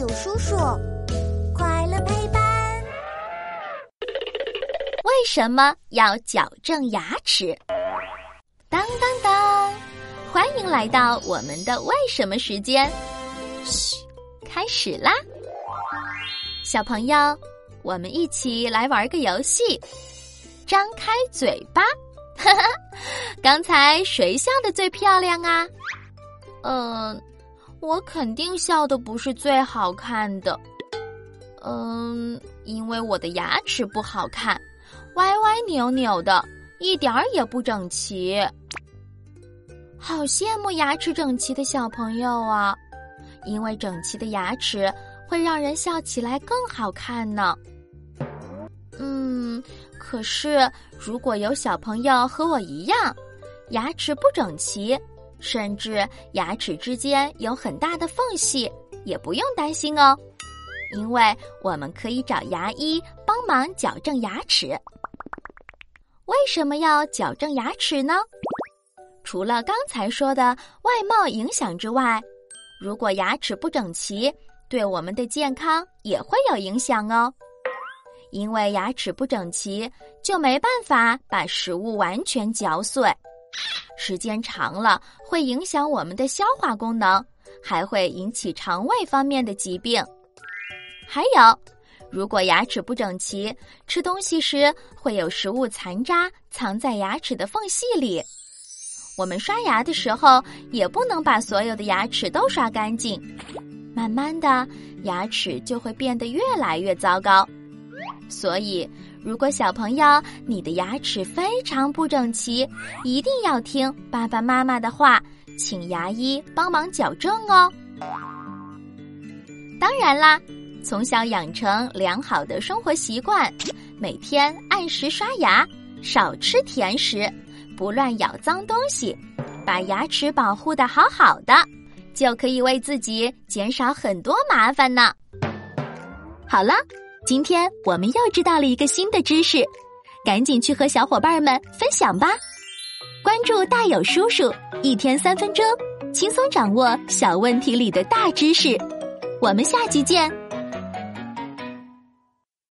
有叔叔，快乐陪伴。为什么要矫正牙齿？当当当！欢迎来到我们的为什么时间。嘘，开始啦！小朋友，我们一起来玩个游戏。张开嘴巴，哈哈！刚才谁笑的最漂亮啊？嗯。我肯定笑的不是最好看的，嗯，因为我的牙齿不好看，歪歪扭扭的，一点儿也不整齐。好羡慕牙齿整齐的小朋友啊，因为整齐的牙齿会让人笑起来更好看呢。嗯，可是如果有小朋友和我一样，牙齿不整齐。甚至牙齿之间有很大的缝隙，也不用担心哦，因为我们可以找牙医帮忙矫正牙齿。为什么要矫正牙齿呢？除了刚才说的外貌影响之外，如果牙齿不整齐，对我们的健康也会有影响哦。因为牙齿不整齐，就没办法把食物完全嚼碎。时间长了会影响我们的消化功能，还会引起肠胃方面的疾病。还有，如果牙齿不整齐，吃东西时会有食物残渣藏在牙齿的缝隙里。我们刷牙的时候也不能把所有的牙齿都刷干净，慢慢的牙齿就会变得越来越糟糕。所以。如果小朋友你的牙齿非常不整齐，一定要听爸爸妈妈的话，请牙医帮忙矫正哦。当然啦，从小养成良好的生活习惯，每天按时刷牙，少吃甜食，不乱咬脏东西，把牙齿保护的好好的，就可以为自己减少很多麻烦呢。好了。今天我们又知道了一个新的知识，赶紧去和小伙伴们分享吧！关注大有叔叔，一天三分钟，轻松掌握小问题里的大知识。我们下期见。